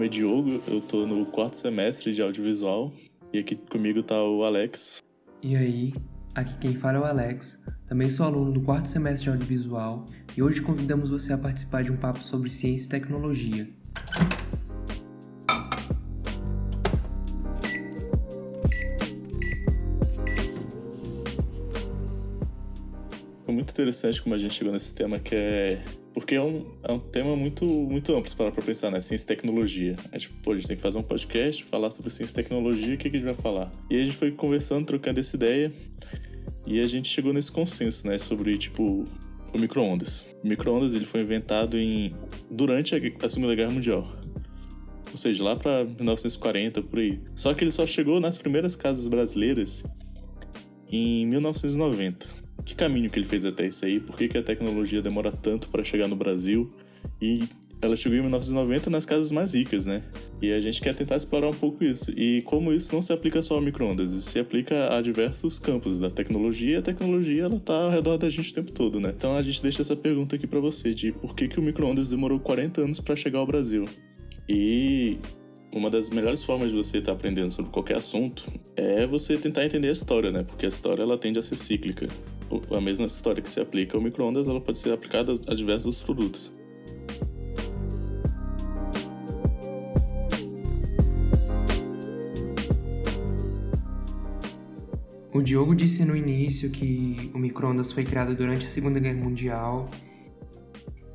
nome é Diogo, eu tô no quarto semestre de audiovisual e aqui comigo tá o Alex. E aí, aqui quem fala é o Alex, também sou aluno do quarto semestre de audiovisual e hoje convidamos você a participar de um papo sobre ciência e tecnologia. Foi muito interessante como a gente chegou nesse tema que é porque é um, é um tema muito, muito amplo para pensar, né? Ciência e tecnologia. A gente, pô, a gente tem que fazer um podcast, falar sobre ciência e tecnologia, o que, que a gente vai falar? E a gente foi conversando, trocando essa ideia, e a gente chegou nesse consenso, né? Sobre, tipo, o micro-ondas. O micro-ondas, ele foi inventado em... durante a Segunda Guerra Mundial. Ou seja, lá para 1940, por aí. Só que ele só chegou nas primeiras casas brasileiras em 1990 que caminho que ele fez até isso aí, por que, que a tecnologia demora tanto para chegar no Brasil e ela chegou em 1990 nas casas mais ricas, né? E a gente quer tentar explorar um pouco isso. E como isso não se aplica só ao microondas, isso se aplica a diversos campos da tecnologia, e a tecnologia ela tá ao redor da gente o tempo todo, né? Então a gente deixa essa pergunta aqui para você de por que que o microondas demorou 40 anos para chegar ao Brasil? E uma das melhores formas de você estar tá aprendendo sobre qualquer assunto é você tentar entender a história, né? Porque a história ela tende a ser cíclica a mesma história que se aplica ao microondas, ela pode ser aplicada a diversos produtos. O Diogo disse no início que o microondas foi criado durante a Segunda Guerra Mundial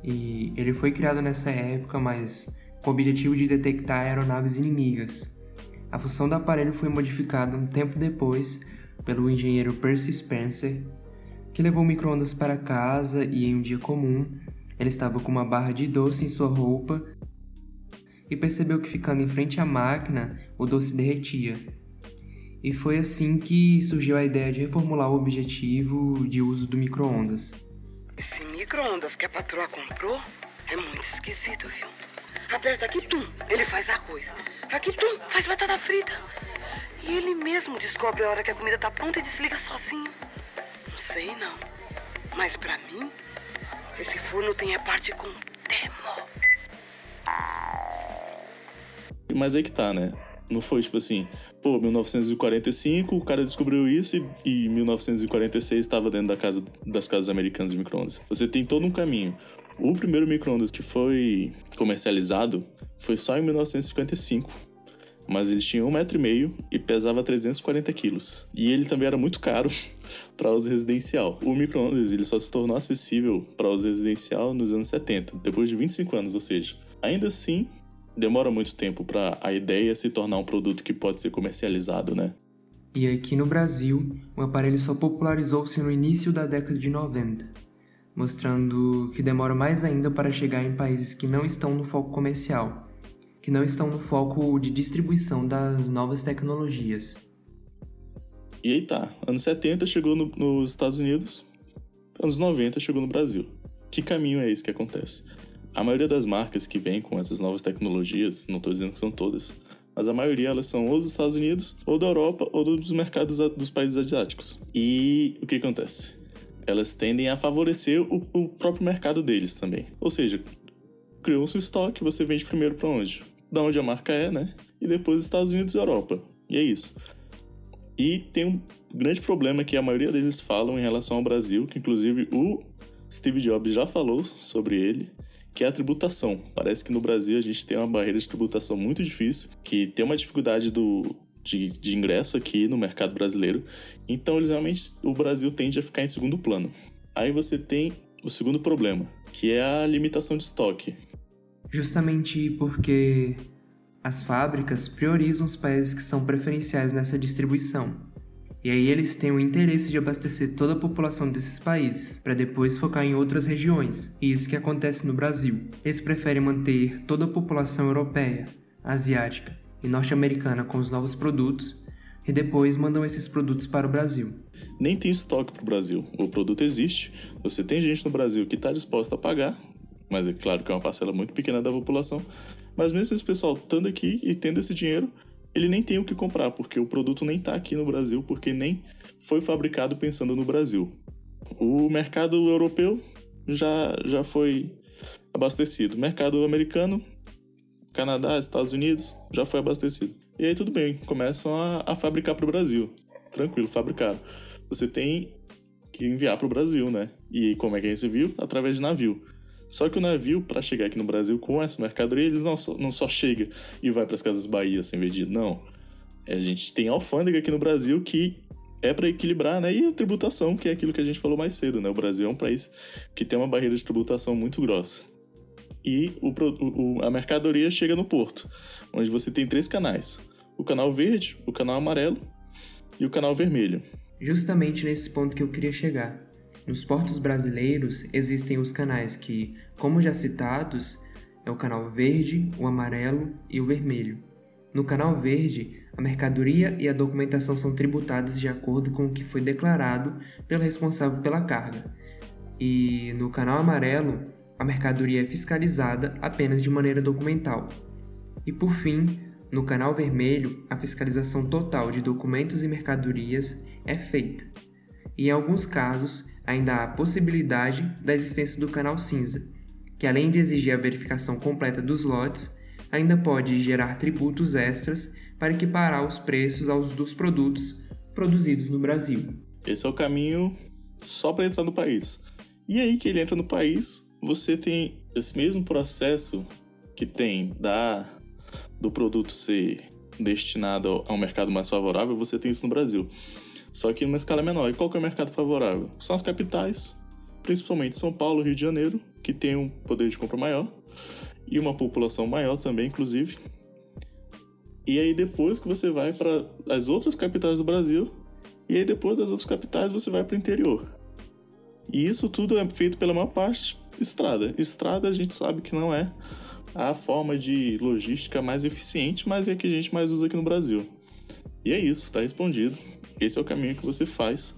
e ele foi criado nessa época, mas com o objetivo de detectar aeronaves inimigas. A função do aparelho foi modificada um tempo depois pelo engenheiro Percy Spencer que levou o micro-ondas para casa e, em um dia comum, ele estava com uma barra de doce em sua roupa e percebeu que, ficando em frente à máquina, o doce derretia. E foi assim que surgiu a ideia de reformular o objetivo de uso do micro-ondas. Esse micro-ondas que a patroa comprou é muito esquisito, viu? Aperta aqui, tum, ele faz arroz. Aqui, tum, faz batata frita. E ele mesmo descobre a hora que a comida tá pronta e desliga sozinho sei não. Mas para mim, esse forno tem a parte com demo. Mas aí que tá, né? Não foi tipo assim, pô, 1945 o cara descobriu isso e, em 1946 estava dentro da casa, das casas americanas de microondas. Você tem todo um caminho. O primeiro microondas que foi comercializado foi só em 1955 mas ele tinha um metro e meio e pesava 340 quilos. E ele também era muito caro para uso residencial. O microondas ele só se tornou acessível para uso residencial nos anos 70, depois de 25 anos, ou seja, ainda assim demora muito tempo para a ideia se tornar um produto que pode ser comercializado, né? E aqui no Brasil, o aparelho só popularizou-se no início da década de 90, mostrando que demora mais ainda para chegar em países que não estão no foco comercial que não estão no foco de distribuição das novas tecnologias. E aí tá, anos 70 chegou no, nos Estados Unidos, anos 90 chegou no Brasil. Que caminho é esse que acontece? A maioria das marcas que vêm com essas novas tecnologias, não estou dizendo que são todas, mas a maioria elas são ou dos Estados Unidos, ou da Europa, ou dos mercados dos países asiáticos. E o que acontece? Elas tendem a favorecer o, o próprio mercado deles também. Ou seja, criou-se o estoque, você vende primeiro para onde? Da onde a marca é, né? E depois Estados Unidos e Europa. E é isso. E tem um grande problema que a maioria deles falam em relação ao Brasil, que inclusive o Steve Jobs já falou sobre ele, que é a tributação. Parece que no Brasil a gente tem uma barreira de tributação muito difícil, que tem uma dificuldade do, de, de ingresso aqui no mercado brasileiro. Então, eles realmente, o Brasil tende a ficar em segundo plano. Aí você tem o segundo problema, que é a limitação de estoque justamente porque as fábricas priorizam os países que são preferenciais nessa distribuição. E aí eles têm o interesse de abastecer toda a população desses países, para depois focar em outras regiões. E isso que acontece no Brasil. Eles preferem manter toda a população europeia, asiática e norte-americana com os novos produtos e depois mandam esses produtos para o Brasil. Nem tem estoque para o Brasil. O produto existe, você tem gente no Brasil que está disposta a pagar, mas é claro que é uma parcela muito pequena da população. Mas mesmo esse pessoal estando aqui e tendo esse dinheiro, ele nem tem o que comprar, porque o produto nem está aqui no Brasil, porque nem foi fabricado pensando no Brasil. O mercado europeu já, já foi abastecido. O mercado americano Canadá, Estados Unidos, já foi abastecido. E aí tudo bem, começam a, a fabricar para o Brasil. Tranquilo, fabricaram. Você tem que enviar para o Brasil, né? E como é que é esse viu? Através de navio. Só que o navio, para chegar aqui no Brasil com essa mercadoria, ele não só, não só chega e vai para as Casas Bahia sem vendido, não. A gente tem alfândega aqui no Brasil que é para equilibrar, né? E a tributação, que é aquilo que a gente falou mais cedo, né? O Brasil é um país que tem uma barreira de tributação muito grossa. E o, o, a mercadoria chega no porto, onde você tem três canais: o canal verde, o canal amarelo e o canal vermelho. Justamente nesse ponto que eu queria chegar. Nos portos brasileiros existem os canais que, como já citados, é o canal verde, o amarelo e o vermelho. No canal verde, a mercadoria e a documentação são tributadas de acordo com o que foi declarado pelo responsável pela carga. E no canal amarelo, a mercadoria é fiscalizada apenas de maneira documental. E por fim, no canal vermelho, a fiscalização total de documentos e mercadorias é feita. E em alguns casos, ainda há a possibilidade da existência do canal cinza, que além de exigir a verificação completa dos lotes, ainda pode gerar tributos extras para equiparar os preços aos dos produtos produzidos no Brasil. Esse é o caminho só para entrar no país. E aí que ele entra no país, você tem esse mesmo processo que tem da do produto ser destinado a um mercado mais favorável, você tem isso no Brasil. Só que numa escala menor. E qual que é o mercado favorável? São as capitais, principalmente São Paulo, Rio de Janeiro, que tem um poder de compra maior e uma população maior também, inclusive. E aí depois que você vai para as outras capitais do Brasil, e aí depois das outras capitais você vai para o interior. E isso tudo é feito pela maior parte estrada. Estrada a gente sabe que não é a forma de logística mais eficiente, mas é a que a gente mais usa aqui no Brasil. E é isso, tá respondido. Esse é o caminho que você faz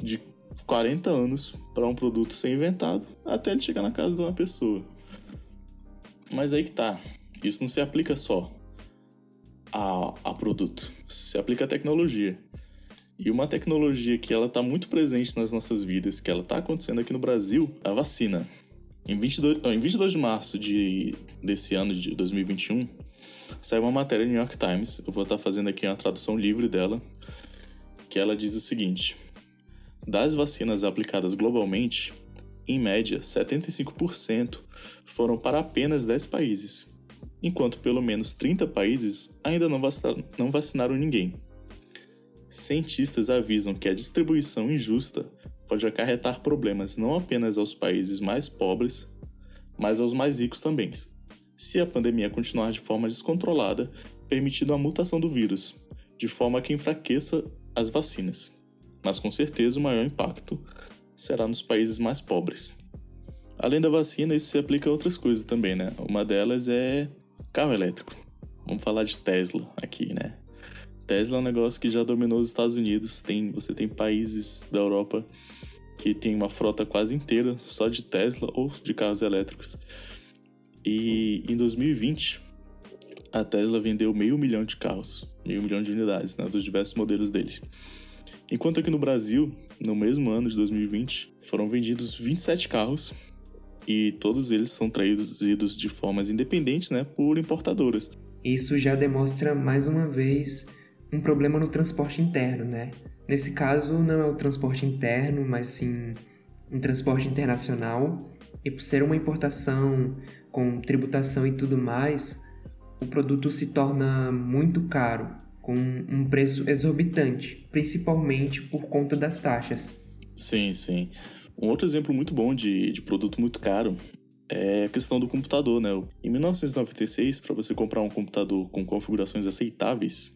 de 40 anos para um produto ser inventado até ele chegar na casa de uma pessoa. Mas aí que tá. Isso não se aplica só a, a produto, se aplica a tecnologia. E uma tecnologia que ela está muito presente nas nossas vidas, que ela está acontecendo aqui no Brasil, é a vacina. Em 22, em 22 de março de, desse ano, de 2021, saiu uma matéria no New York Times. Eu vou estar tá fazendo aqui uma tradução livre dela, que ela diz o seguinte: Das vacinas aplicadas globalmente, em média, 75% foram para apenas 10 países, enquanto pelo menos 30 países ainda não vacinaram, não vacinaram ninguém. Cientistas avisam que a distribuição injusta pode acarretar problemas não apenas aos países mais pobres, mas aos mais ricos também, se a pandemia continuar de forma descontrolada, permitindo a mutação do vírus, de forma que enfraqueça as vacinas. Mas com certeza o maior impacto será nos países mais pobres. Além da vacina, isso se aplica a outras coisas também, né? Uma delas é carro elétrico. Vamos falar de Tesla aqui, né? Tesla é um negócio que já dominou os Estados Unidos. Tem, você tem países da Europa que tem uma frota quase inteira só de Tesla ou de carros elétricos. E em 2020, a Tesla vendeu meio milhão de carros, meio milhão de unidades, né, dos diversos modelos deles. Enquanto aqui no Brasil, no mesmo ano de 2020, foram vendidos 27 carros e todos eles são trazidos de formas independentes, né, por importadoras. Isso já demonstra mais uma vez um problema no transporte interno, né? Nesse caso, não é o transporte interno, mas sim um transporte internacional. E por ser uma importação com tributação e tudo mais, o produto se torna muito caro, com um preço exorbitante, principalmente por conta das taxas. Sim, sim. Um outro exemplo muito bom de, de produto muito caro é a questão do computador, né? Em 1996, para você comprar um computador com configurações aceitáveis,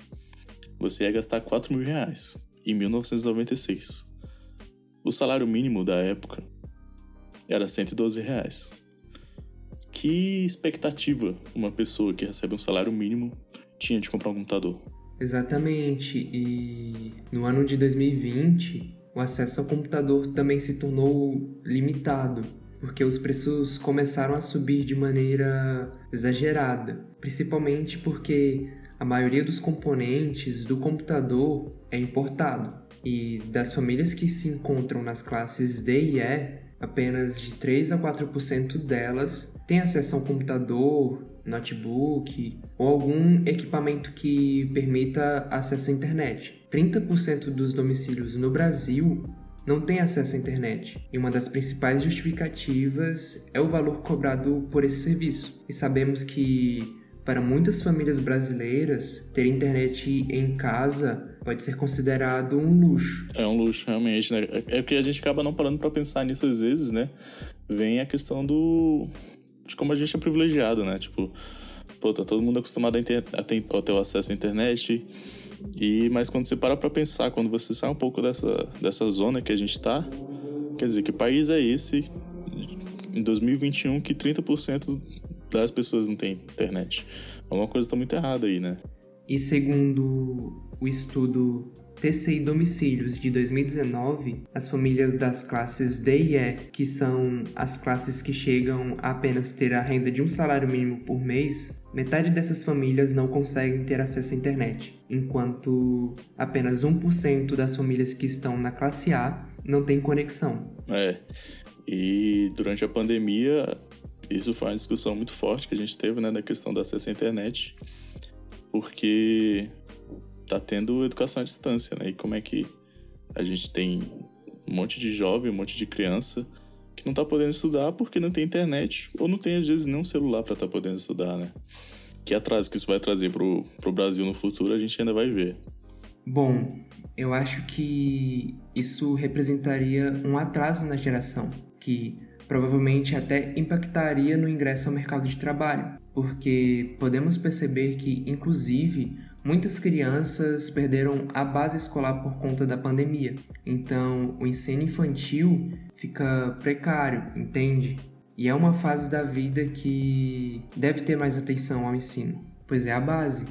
você ia gastar 4 mil reais. Em 1996. O salário mínimo da época era 112 reais. Que expectativa uma pessoa que recebe um salário mínimo tinha de comprar um computador? Exatamente. E no ano de 2020, o acesso ao computador também se tornou limitado, porque os preços começaram a subir de maneira exagerada, principalmente porque a maioria dos componentes do computador é importado. E das famílias que se encontram nas classes D e E, apenas de 3 a 4% delas têm acesso a um computador notebook ou algum equipamento que permita acesso à internet. 30% dos domicílios no Brasil não tem acesso à internet, e uma das principais justificativas é o valor cobrado por esse serviço. E sabemos que para muitas famílias brasileiras, ter internet em casa pode ser considerado um luxo. É um luxo, realmente, né? É que a gente acaba não parando para pensar nisso às vezes, né? Vem a questão do. de como a gente é privilegiado, né? Tipo, pô, tá todo mundo acostumado a, inter... a ter o acesso à internet. E, mas quando você para pra pensar, quando você sai um pouco dessa, dessa zona que a gente tá, quer dizer, que país é esse em 2021 que 30% das pessoas não têm internet? Alguma coisa está muito errada aí, né? E segundo o estudo TCI Domicílios de 2019, as famílias das classes D e E, que são as classes que chegam a apenas ter a renda de um salário mínimo por mês, metade dessas famílias não conseguem ter acesso à internet, enquanto apenas 1% das famílias que estão na classe A não têm conexão. É. E durante a pandemia, isso foi uma discussão muito forte que a gente teve, né, da questão do acesso à internet, porque tá tendo educação à distância, né? E como é que a gente tem um monte de jovem, um monte de criança que não tá podendo estudar porque não tem internet ou não tem às vezes nem um celular para estar tá podendo estudar, né? Que atraso que isso vai trazer pro, pro Brasil no futuro, a gente ainda vai ver. Bom, eu acho que isso representaria um atraso na geração, que provavelmente até impactaria no ingresso ao mercado de trabalho, porque podemos perceber que, inclusive, muitas crianças perderam a base escolar por conta da pandemia. Então, o ensino infantil fica precário, entende? E é uma fase da vida que deve ter mais atenção ao ensino, pois é a base.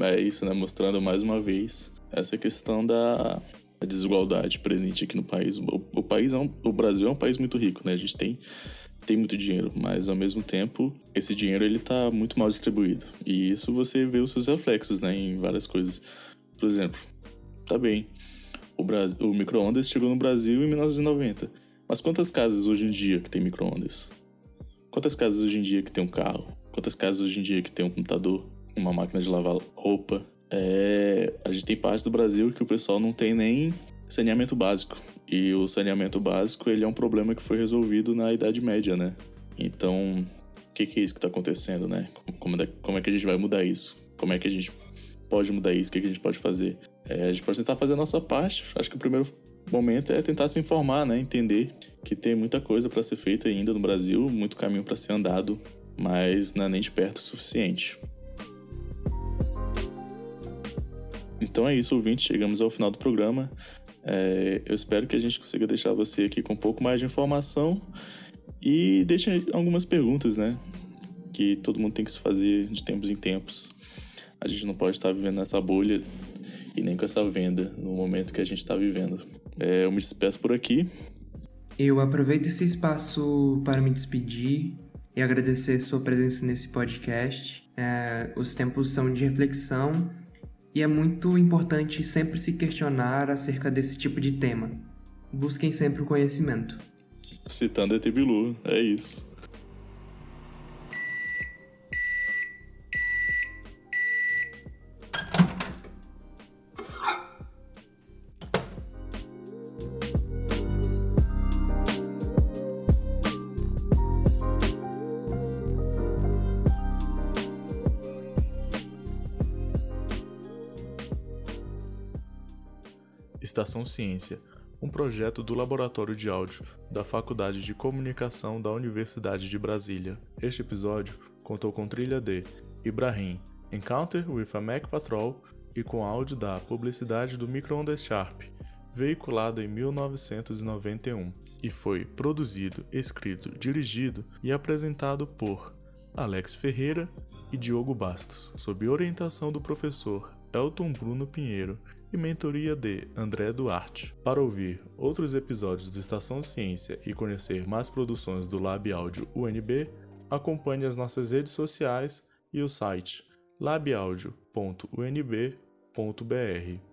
É isso, né? Mostrando mais uma vez essa questão da a desigualdade presente aqui no país. O, o país é um, o Brasil é um país muito rico, né? A gente tem tem muito dinheiro, mas ao mesmo tempo esse dinheiro ele tá muito mal distribuído. E isso você vê os seus reflexos, né, em várias coisas. Por exemplo, tá bem. O, Brasil, o micro-ondas chegou no Brasil em 1990. Mas quantas casas hoje em dia que tem micro-ondas? Quantas casas hoje em dia que tem um carro? Quantas casas hoje em dia que tem um computador, uma máquina de lavar roupa, é, a gente tem parte do Brasil que o pessoal não tem nem saneamento básico. E o saneamento básico ele é um problema que foi resolvido na Idade Média, né? Então, o que, que, é isso que está acontecendo, né? Como, é, como, é que a gente vai mudar isso? Como é que a gente pode mudar isso? O que, que a gente pode fazer? É, a gente pode tentar fazer a nossa parte. Acho que o primeiro momento é tentar se informar, né? Entender que tem muita coisa para ser feita ainda no Brasil, muito caminho para ser andado, mas não é nem de perto o suficiente. Então é isso, ouvinte. Chegamos ao final do programa. É, eu espero que a gente consiga deixar você aqui com um pouco mais de informação e deixe algumas perguntas, né? Que todo mundo tem que se fazer de tempos em tempos. A gente não pode estar vivendo nessa bolha e nem com essa venda no momento que a gente está vivendo. É, eu me despeço por aqui. Eu aproveito esse espaço para me despedir e agradecer sua presença nesse podcast. É, os tempos são de reflexão e é muito importante sempre se questionar acerca desse tipo de tema. Busquem sempre o conhecimento. Citando ET Bilu, é isso. Estação Ciência, um projeto do Laboratório de Áudio da Faculdade de Comunicação da Universidade de Brasília. Este episódio contou com trilha de Ibrahim, Encounter with a Mac Patrol e com áudio da Publicidade do Microondas Sharp, veiculada em 1991, e foi produzido, escrito, dirigido e apresentado por Alex Ferreira e Diogo Bastos, sob orientação do professor Elton Bruno Pinheiro e mentoria de André Duarte. Para ouvir outros episódios do Estação Ciência e conhecer mais produções do Lab Áudio UNB, acompanhe as nossas redes sociais e o site labaudio.unb.br.